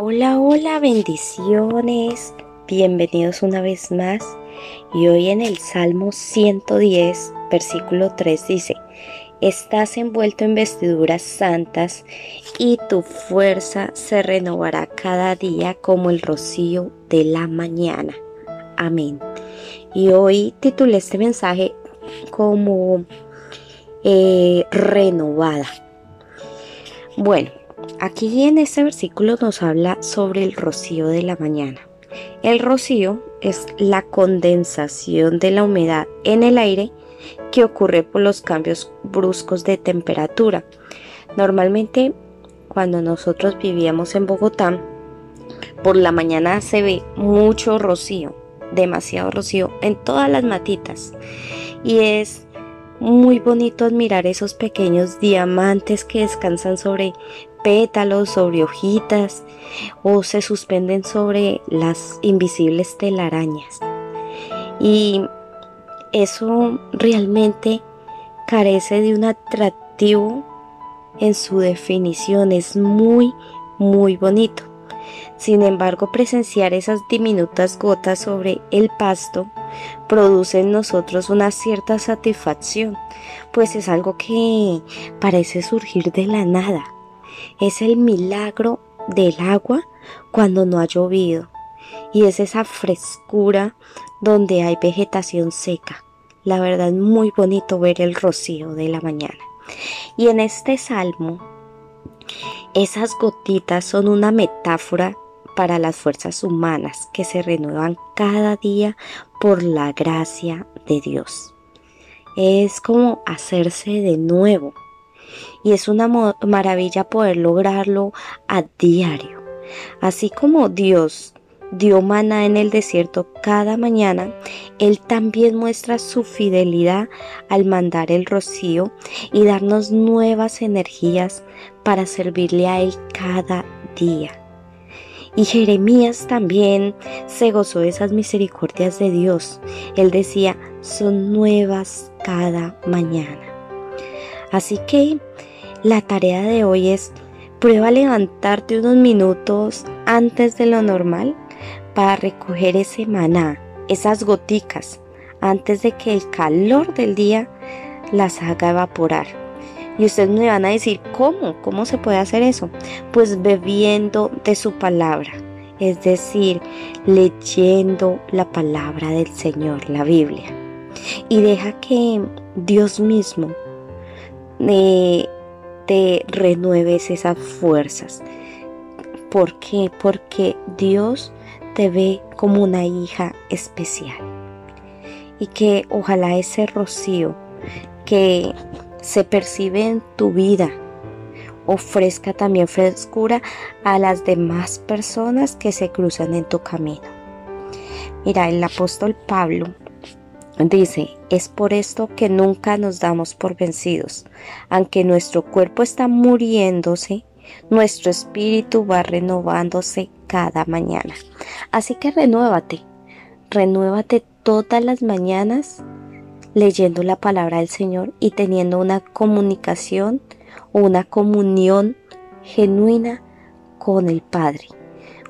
Hola, hola, bendiciones. Bienvenidos una vez más. Y hoy en el Salmo 110, versículo 3 dice, Estás envuelto en vestiduras santas y tu fuerza se renovará cada día como el rocío de la mañana. Amén. Y hoy titulé este mensaje como eh, renovada. Bueno, Aquí en este versículo nos habla sobre el rocío de la mañana. El rocío es la condensación de la humedad en el aire que ocurre por los cambios bruscos de temperatura. Normalmente cuando nosotros vivíamos en Bogotá, por la mañana se ve mucho rocío, demasiado rocío en todas las matitas. Y es muy bonito admirar esos pequeños diamantes que descansan sobre pétalos, sobre hojitas o se suspenden sobre las invisibles telarañas. Y eso realmente carece de un atractivo en su definición, es muy, muy bonito. Sin embargo, presenciar esas diminutas gotas sobre el pasto produce en nosotros una cierta satisfacción, pues es algo que parece surgir de la nada. Es el milagro del agua cuando no ha llovido y es esa frescura donde hay vegetación seca. La verdad es muy bonito ver el rocío de la mañana. Y en este salmo, esas gotitas son una metáfora para las fuerzas humanas que se renuevan cada día por la gracia de Dios. Es como hacerse de nuevo y es una maravilla poder lograrlo a diario. Así como Dios dio maná en el desierto cada mañana, Él también muestra su fidelidad al mandar el rocío y darnos nuevas energías para servirle a Él cada día. Y Jeremías también se gozó de esas misericordias de Dios. Él decía, son nuevas cada mañana. Así que la tarea de hoy es prueba levantarte unos minutos antes de lo normal para recoger ese maná, esas goticas, antes de que el calor del día las haga evaporar. Y ustedes me van a decir, ¿cómo? ¿Cómo se puede hacer eso? Pues bebiendo de su palabra, es decir, leyendo la palabra del Señor, la Biblia. Y deja que Dios mismo eh, te renueves esas fuerzas. ¿Por qué? Porque Dios te ve como una hija especial. Y que ojalá ese rocío que se percibe en tu vida ofrezca también frescura a las demás personas que se cruzan en tu camino. Mira, el apóstol Pablo dice, es por esto que nunca nos damos por vencidos. Aunque nuestro cuerpo está muriéndose, nuestro espíritu va renovándose cada mañana. Así que renuévate, renuévate todas las mañanas leyendo la palabra del Señor y teniendo una comunicación o una comunión genuina con el Padre,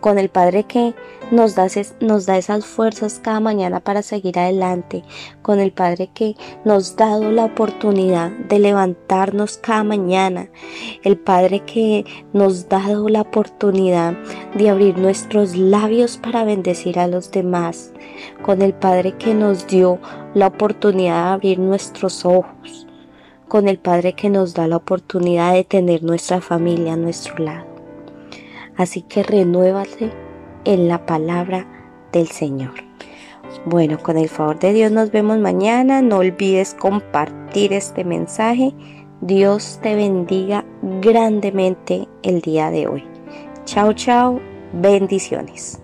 con el Padre que nos da, nos da esas fuerzas cada mañana para seguir adelante, con el Padre que nos ha dado la oportunidad de levantarnos cada mañana, el Padre que nos ha dado la oportunidad de abrir nuestros labios para bendecir a los demás, con el Padre que nos dio la oportunidad de abrir nuestros ojos, con el Padre que nos da la oportunidad de tener nuestra familia a nuestro lado. Así que renuévate en la palabra del Señor. Bueno, con el favor de Dios nos vemos mañana. No olvides compartir este mensaje. Dios te bendiga grandemente el día de hoy. Chao, chao. Bendiciones.